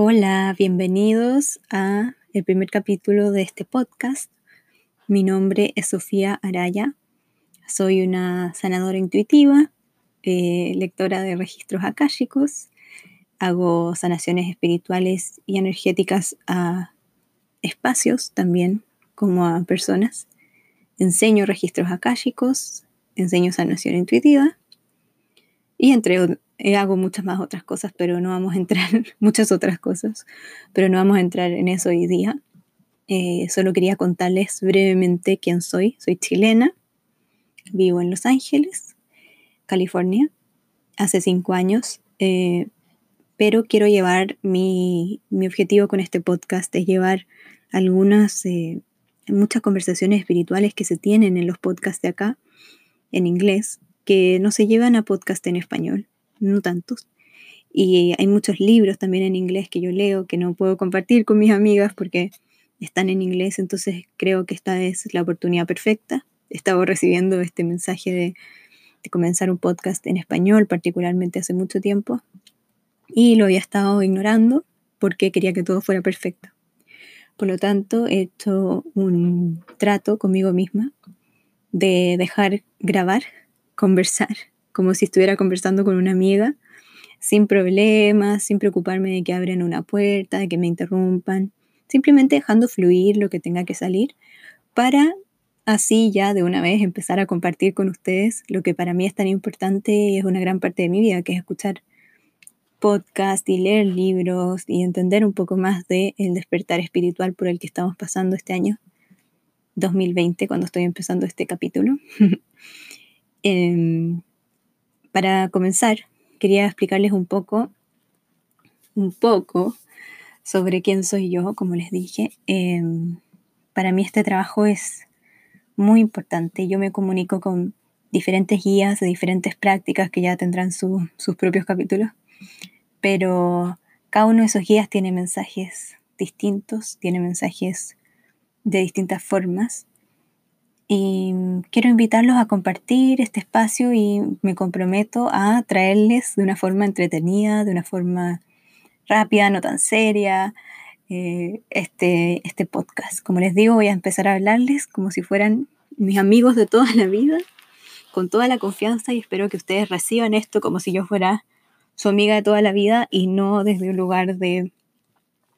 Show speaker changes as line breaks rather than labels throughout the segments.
Hola, bienvenidos a el primer capítulo de este podcast. Mi nombre es Sofía Araya. Soy una sanadora intuitiva, eh, lectora de registros akáshicos. Hago sanaciones espirituales y energéticas a espacios también, como a personas. Enseño registros akáshicos, enseño sanación intuitiva y entre hago muchas más otras cosas, pero no vamos a entrar, muchas otras cosas, pero no vamos a entrar en eso hoy día. Eh, solo quería contarles brevemente quién soy. Soy chilena, vivo en Los Ángeles, California, hace cinco años, eh, pero quiero llevar mi, mi, objetivo con este podcast es llevar algunas, muchas conversaciones espirituales que se tienen en los podcasts de acá, en inglés, que no se llevan a podcast en español no tantos. Y hay muchos libros también en inglés que yo leo que no puedo compartir con mis amigas porque están en inglés, entonces creo que esta es la oportunidad perfecta. Estaba recibiendo este mensaje de, de comenzar un podcast en español, particularmente hace mucho tiempo, y lo había estado ignorando porque quería que todo fuera perfecto. Por lo tanto, he hecho un trato conmigo misma de dejar grabar, conversar como si estuviera conversando con una amiga, sin problemas, sin preocuparme de que abren una puerta, de que me interrumpan, simplemente dejando fluir lo que tenga que salir para así ya de una vez empezar a compartir con ustedes lo que para mí es tan importante y es una gran parte de mi vida, que es escuchar podcast y leer libros y entender un poco más del el despertar espiritual por el que estamos pasando este año 2020, cuando estoy empezando este capítulo. eh, para comenzar, quería explicarles un poco, un poco sobre quién soy yo, como les dije. Em, para mí este trabajo es muy importante. Yo me comunico con diferentes guías de diferentes prácticas que ya tendrán sus propios capítulos, pero cada uno de esos guías tiene mensajes distintos, tiene mensajes de distintas formas y quiero invitarlos a compartir este espacio y me comprometo a traerles de una forma entretenida, de una forma rápida, no tan seria, eh, este, este podcast. Como les digo, voy a empezar a hablarles como si fueran mis amigos de toda la vida, con toda la confianza y espero que ustedes reciban esto como si yo fuera su amiga de toda la vida y no desde un lugar de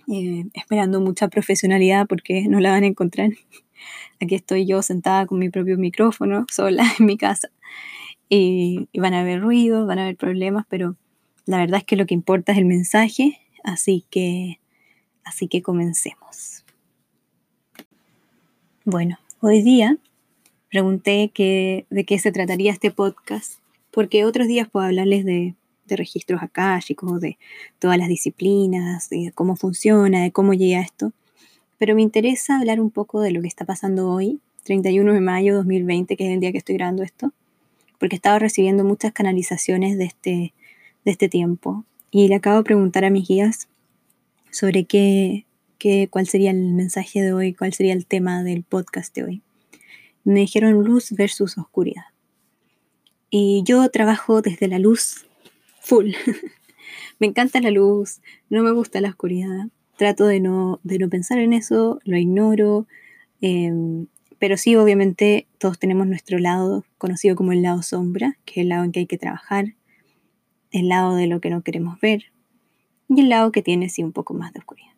eh, esperando mucha profesionalidad porque no la van a encontrar. Aquí estoy yo sentada con mi propio micrófono, sola en mi casa. Y, van a haber ruidos, van a haber problemas, pero la verdad es que lo que importa es el mensaje, así que, así que comencemos. Bueno, hoy día pregunté que, de qué se trataría este podcast, porque otros días puedo hablarles de, de registros akáshicos, de todas las disciplinas, de cómo funciona, de cómo llega esto pero me interesa hablar un poco de lo que está pasando hoy, 31 de mayo de 2020, que es el día que estoy grabando esto, porque he estado recibiendo muchas canalizaciones de este, de este tiempo y le acabo de preguntar a mis guías sobre qué, qué, cuál sería el mensaje de hoy, cuál sería el tema del podcast de hoy. Me dijeron luz versus oscuridad. Y yo trabajo desde la luz full. me encanta la luz, no me gusta la oscuridad trato de no, de no pensar en eso, lo ignoro, em, pero sí, obviamente, todos tenemos nuestro lado conocido como el lado sombra, que es el lado en que hay que trabajar, el lado de lo que no queremos ver, y el lado que tiene sí un poco más de oscuridad.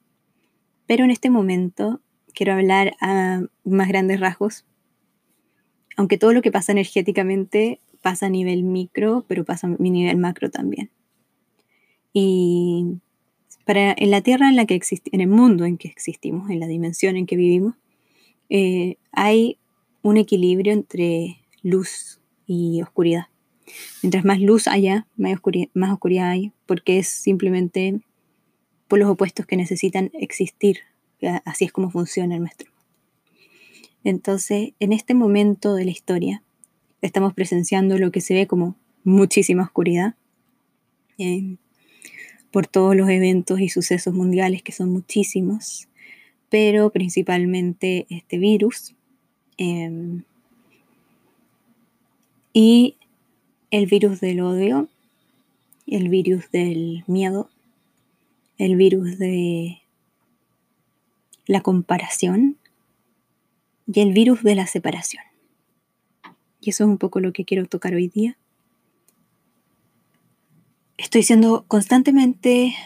Pero en este momento quiero hablar a más grandes rasgos, aunque todo lo que pasa energéticamente pasa a nivel micro, pero pasa a mi nivel macro también. Y para, en la tierra en la que en el mundo en que existimos, en la dimensión en que vivimos, eh, hay un equilibrio entre luz y oscuridad. Mientras más luz haya, más oscuridad, más oscuridad hay, porque es simplemente por los opuestos que necesitan existir. Así es como funciona nuestro. Entonces, en este momento de la historia, estamos presenciando lo que se ve como muchísima oscuridad. Eh, por todos los eventos y sucesos mundiales, que son muchísimos, pero principalmente este virus. Em, y el virus del odio, el virus del miedo, el virus de la comparación y el virus de la separación. Y eso es un poco lo que quiero tocar hoy día. Estoy siendo constantemente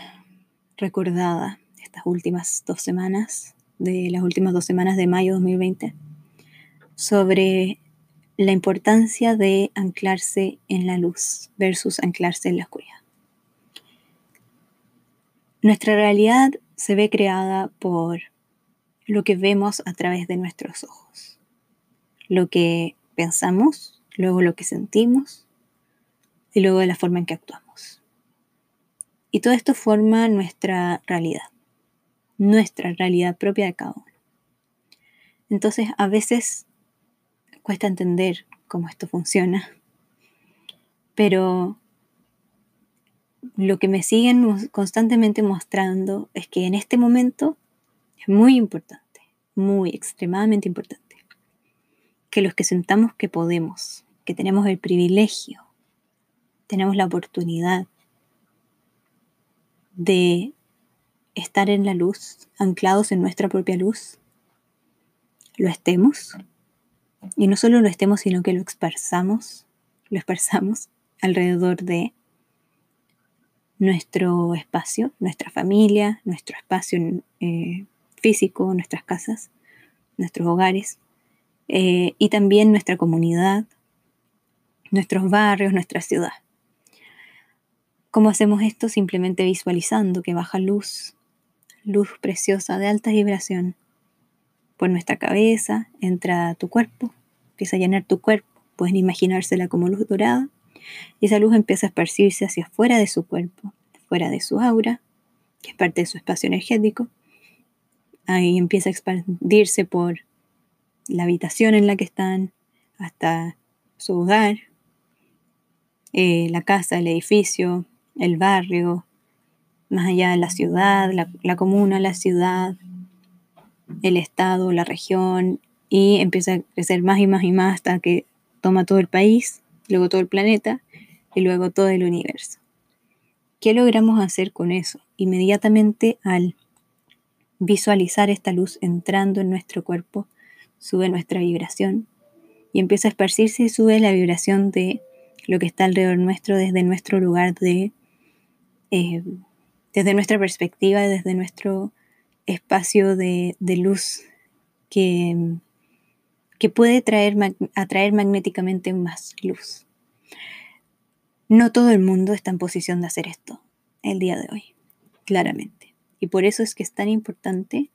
recordada estas últimas dos semanas, de las últimas dos semanas de mayo 2020, sobre la importancia de anclarse en la luz versus anclarse en la oscuridad. Nuestra realidad se ve creada por lo que vemos a través de nuestros ojos, lo que pensamos, luego lo que sentimos y luego de la forma en que actuamos. Y todo esto forma nuestra realidad, nuestra realidad propia de cada uno. Entonces a veces cuesta entender cómo esto funciona, pero lo que me siguen constantemente mostrando es que en este momento es muy importante, muy extremadamente importante, que los que sentamos que podemos, que tenemos el privilegio, tenemos la oportunidad de estar en la luz, anclados en nuestra propia luz, lo estemos. Y no solo lo estemos, sino que lo esparzamos, lo esparzamos alrededor de nuestro espacio, nuestra familia, nuestro espacio eh, físico, nuestras casas, nuestros hogares, eh, y también nuestra comunidad, nuestros barrios, nuestra ciudad. ¿Cómo hacemos esto? Simplemente visualizando que baja luz, luz preciosa de alta vibración por nuestra cabeza, entra a tu cuerpo, empieza a llenar tu cuerpo, pueden imaginársela como luz dorada, y esa luz empieza a esparcirse hacia afuera de su cuerpo, fuera de su aura, que es parte de su espacio energético, ahí empieza a expandirse por la habitación en la que están, hasta su hogar, eh, la casa, el edificio, el barrio, más allá de la ciudad, la, comuna, la ciudad, el estado, la región, y empieza a crecer más y más y más hasta que toma todo el país, luego todo el planeta y luego todo el universo. ¿Qué logramos hacer con eso? Inmediatamente al visualizar esta luz entrando en nuestro cuerpo, sube nuestra vibración y empieza a esparcirse y sube la vibración de lo que está alrededor nuestro desde nuestro lugar de, eh, desde nuestra perspectiva, desde nuestro espacio de, luz que, que puede traer, atraer magnéticamente más luz. No todo el mundo está en posición de hacer esto el día de hoy, claramente. Y por eso es que es tan importante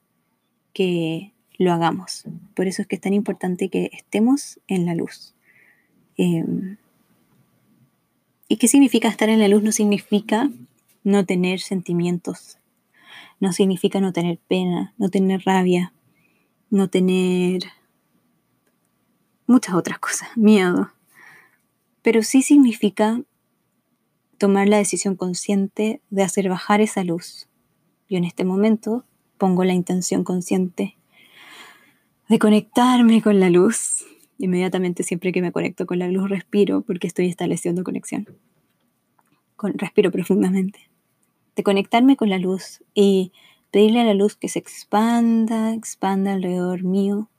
que lo hagamos. Por eso es que es tan importante que estemos en la luz. Em, ¿Y qué significa estar en la luz? No significa no tener sentimientos, no significa no tener pena, no tener rabia, no tener muchas otras cosas, miedo. Pero sí significa tomar la decisión consciente de hacer bajar esa luz, yo en este momento pongo la intención consciente de conectarme con la luz. Inmediatamente siempre que me conecto con la luz respiro porque estoy estableciendo conexión. Con, respiro profundamente. De conectarme con la luz y pedirle a la luz que se expanda, expanda alrededor mío,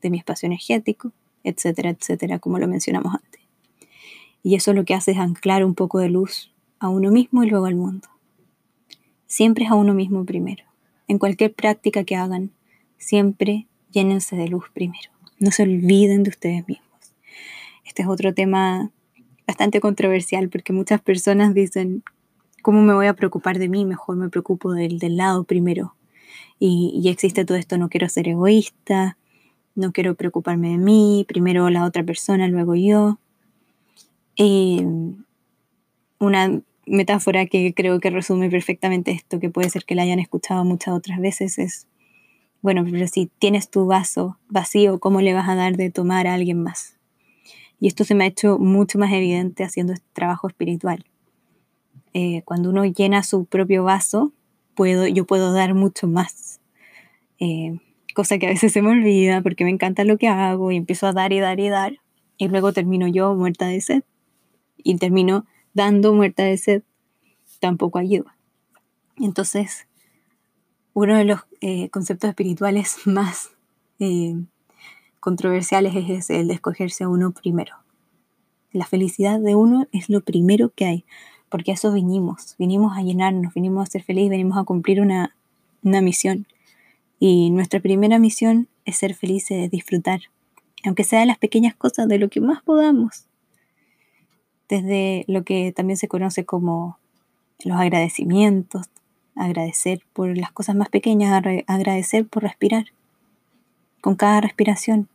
de mi espacio energético, etcétera, etcétera, como lo mencionamos antes. Y eso lo que hace es anclar un poco de luz a uno mismo y luego al mundo siempre es a uno mismo primero. En cualquier práctica que hagan, siempre llénense de luz primero. No se olviden de ustedes mismos. Este es otro tema bastante controversial porque muchas personas dicen, ¿cómo me voy a preocupar de mí? Mejor me preocupo del, del lado primero. Y, existe todo esto, no quiero ser egoísta, no quiero preocuparme de mí, primero la otra persona, luego yo. Eh, una metáfora que creo que resume perfectamente esto, que puede ser que la hayan escuchado muchas otras veces, es, bueno, pero si tienes tu vaso vacío, ¿cómo le vas a dar de tomar a alguien más? Y esto se me ha hecho mucho más evidente haciendo este trabajo espiritual. Eh, cuando uno llena su propio vaso, puedo, yo puedo dar mucho más. Eh, cosa que a veces se me olvida porque me encanta lo que hago y empiezo a dar y dar y dar. Y luego termino yo muerta de sed. Y termino dando muerta de sed tampoco ayuda. Entonces, uno de los eh, conceptos espirituales más eh, controversiales es el de escogerse a uno primero. La felicidad de uno es lo primero que hay, porque a eso vinimos, vinimos a llenarnos, vinimos a ser felices, venimos a cumplir una, una misión. Y nuestra primera misión es ser felices, disfrutar, aunque sea las pequeñas cosas de lo que más podamos. Desde lo que también se conoce como los agradecimientos, agradecer por las cosas más pequeñas, agradecer por respirar, con cada respiración.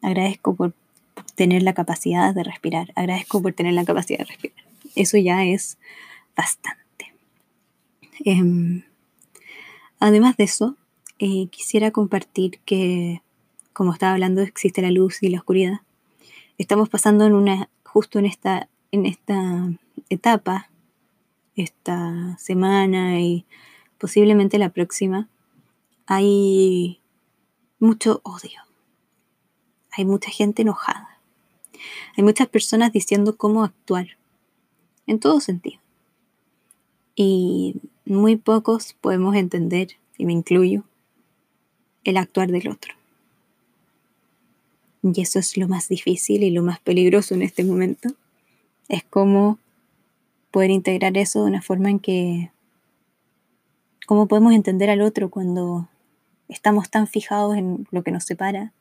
Agradezco por tener la capacidad de respirar, agradezco por tener la capacidad de respirar. Eso ya es bastante. Em, además de eso, eh, quisiera compartir que, como estaba hablando, existe la luz y la oscuridad. Estamos pasando en una, justo en esta, en esta etapa esta semana y posiblemente la próxima, hay mucho odio. Hay mucha gente enojada. Hay muchas personas diciendo cómo actuar. En todo sentido. Y muy pocos podemos entender, y me incluyo, el actuar del otro. Y eso es lo más difícil y lo más peligroso en este momento. Es como poder integrar eso de una forma en que, ¿cómo podemos entender al otro cuando estamos tan fijados en lo que nos separa,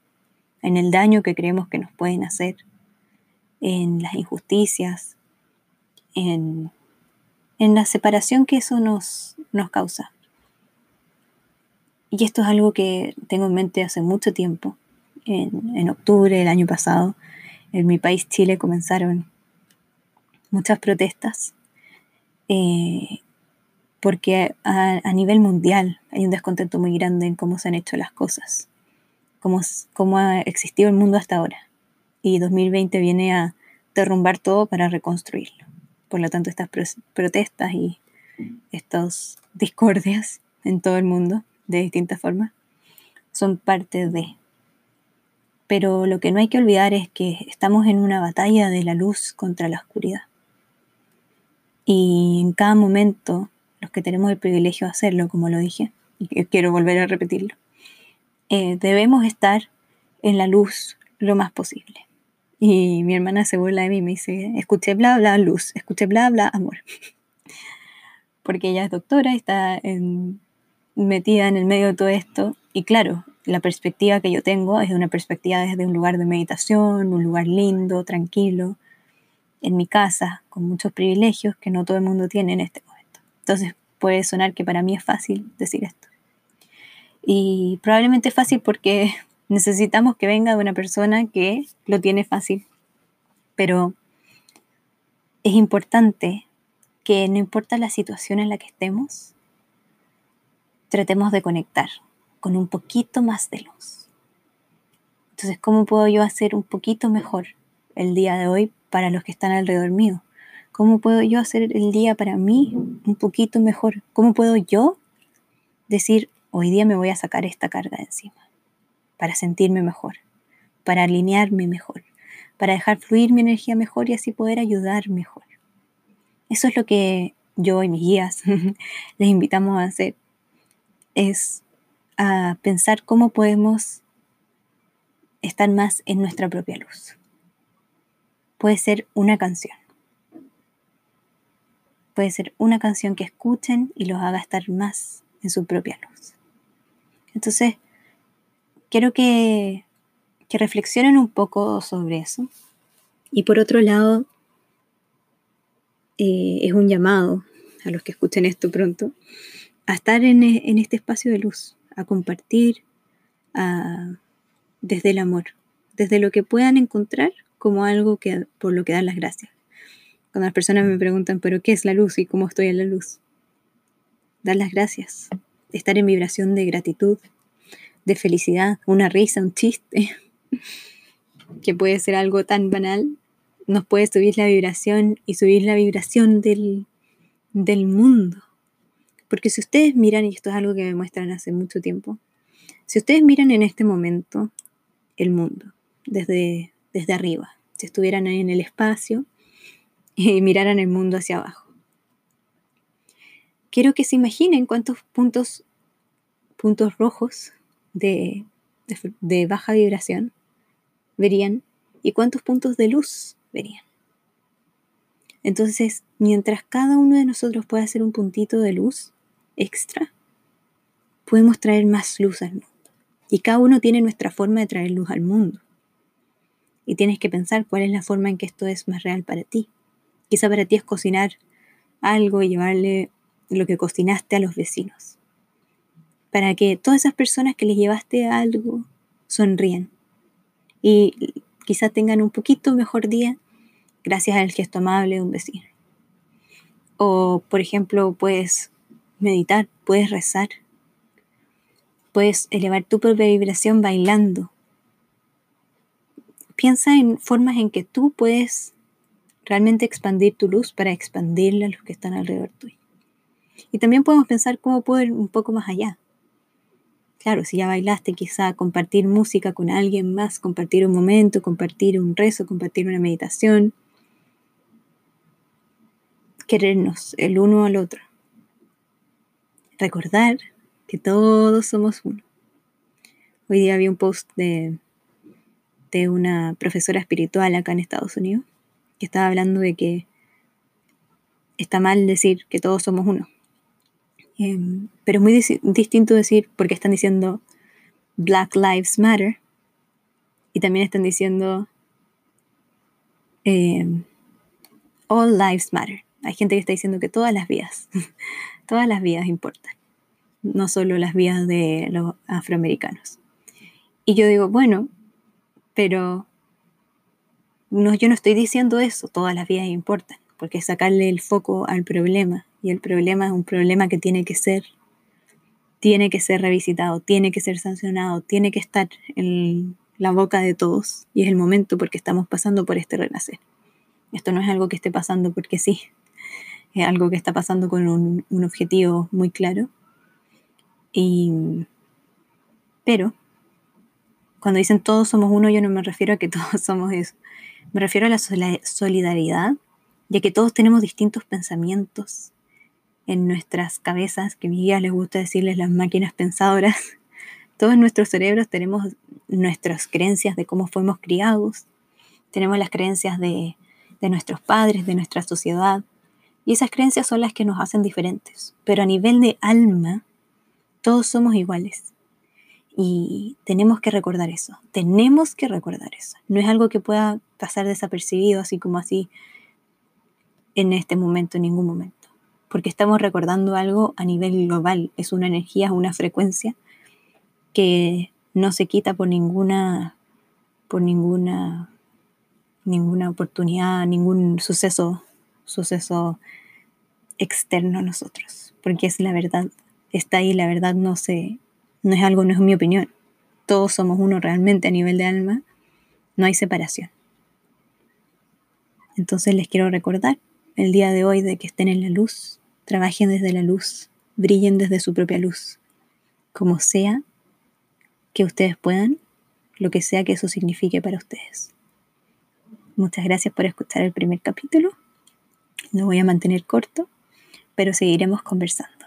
en el daño que creemos que nos pueden hacer, en las injusticias, en, la separación que eso nos, nos causa? Y esto es algo que tengo en mente hace mucho tiempo. En, en, octubre del año pasado, en mi país Chile comenzaron muchas protestas eh, porque a, nivel mundial hay un descontento muy grande en cómo se han hecho las cosas, cómo, cómo ha existido el mundo hasta ahora. Y 2020 viene a derrumbar todo para reconstruirlo. Por lo tanto, estas protestas y estas discordias en todo el mundo, de distintas formas, son parte de. Pero lo que no hay que olvidar es que estamos en una batalla de la luz contra la oscuridad. Y en cada momento, los que tenemos el privilegio de hacerlo, como lo dije, y quiero volver a repetirlo, eh, debemos estar en la luz lo más posible. Y mi hermana se burla de mí y me dice, escuché bla, bla, luz, escuché bla, bla, amor. Porque ella es doctora y está metida en el medio de todo esto. Y claro, la perspectiva que yo tengo es una perspectiva desde un lugar de meditación, un lugar lindo, tranquilo, en mi casa, con muchos privilegios que no todo el mundo tiene en este momento. Entonces puede sonar que para mí es fácil decir esto. Y probablemente es fácil porque necesitamos que venga de una persona que lo tiene fácil. Pero es importante que no importa la situación en la que estemos, tratemos de conectar con un poquito más de luz. Entonces, ¿cómo puedo yo hacer un poquito mejor el día de hoy para los que están alrededor mío? ¿Cómo puedo yo hacer el día para mí un poquito mejor? ¿Cómo puedo yo decir, hoy día me voy a sacar esta carga de encima para sentirme mejor, para alinearme mejor, para dejar fluir mi energía mejor y así poder ayudar mejor? Eso es lo que yo y mis guías les invitamos a hacer, es a pensar cómo podemos estar más en nuestra propia luz puede ser una canción. Puede ser una canción que escuchen y los haga estar más en su propia luz. Entonces, quiero que, reflexionen un poco sobre eso. Y por otro lado, eh, es un llamado a los que escuchen esto pronto a estar en, este espacio de luz, a compartir desde el amor, desde lo que puedan encontrar como algo que, por lo que dan las gracias. Cuando las personas me preguntan, ¿pero qué es la luz y cómo estoy en la luz? Dar las gracias, estar en vibración de gratitud, de felicidad, una risa, un chiste, que puede ser algo tan banal, nos puede subir la vibración y subir la vibración del, del mundo. Porque si ustedes miran, y esto es algo que me muestran hace mucho tiempo, si ustedes miran en este momento el mundo desde desde arriba, si estuvieran ahí en el espacio y miraran el mundo hacia abajo. quiero que se imaginen cuántos puntos, puntos rojos de, de baja vibración verían y cuántos puntos de luz verían. Entonces, mientras cada uno de nosotros pueda hacer un puntito de luz extra, podemos traer más luz al mundo. Y cada uno tiene nuestra forma de traer luz al mundo. Y tienes que pensar cuál es la forma en que esto es más real para ti. Quizá para ti es cocinar algo y llevarle lo que cocinaste a los vecinos. Para que todas esas personas que les llevaste algo sonríen. Y quizá tengan un poquito mejor día gracias al gesto amable de un vecino. O, por ejemplo, puedes meditar, puedes rezar, puedes elevar tu propia vibración bailando. Piensa en formas en que tú puedes realmente expandir tu luz para expandirla a los que están alrededor tuyo. Y también podemos pensar cómo ir un poco más allá. Claro, si ya bailaste, quizá compartir música con alguien más, compartir un momento, compartir un rezo, compartir una meditación, querernos el uno al otro. Recordar que todos somos uno. Hoy día vi un post de, de una profesora espiritual acá en Estados Unidos que estaba hablando de que está mal decir que todos somos uno. Em, pero es muy distinto decir porque están diciendo Black Lives Matter y también están diciendo em, All Lives Matter. Hay gente que está diciendo que todas las vidas, todas las vidas importan, no solo las vidas de los afroamericanos. Y yo digo, bueno, pero no, yo no estoy diciendo eso, todas las vidas importan, porque sacarle el foco al problema, y el problema es un problema que tiene que ser, tiene que ser revisitado, tiene que ser sancionado, tiene que estar en la boca de todos, y es el momento porque estamos pasando por este renacer. Esto no es algo que esté pasando porque sí, es algo que está pasando con un, objetivo muy claro. Y, pero cuando dicen todos somos uno, yo no me refiero a que todos somos eso. Me refiero a la solidaridad, ya que todos tenemos distintos pensamientos en nuestras cabezas, que a mis guías les gusta decirles las máquinas pensadoras. Todos nuestros cerebros tenemos nuestras creencias de cómo fuimos criados, tenemos las creencias de, de nuestros padres, de nuestra sociedad, y esas creencias son las que nos hacen diferentes. Pero a nivel de alma, todos somos iguales. Y tenemos que recordar eso. Tenemos que recordar eso. No es algo que pueda pasar desapercibido así como así en este momento, en ningún momento. Porque estamos recordando algo a nivel global. Es una energía, una frecuencia que no se quita por ninguna, por ninguna, ninguna oportunidad, ningún suceso suceso externo a nosotros, porque es la verdad, está ahí, la verdad no se, no es algo, no es mi opinión. Todos somos uno realmente a nivel de alma, no hay separación. Entonces les quiero recordar el día de hoy de que estén en la luz, trabajen desde la luz, brillen desde su propia luz, como sea que ustedes puedan, lo que sea que eso signifique para ustedes. Muchas gracias por escuchar el primer capítulo lo voy a mantener corto, pero seguiremos conversando.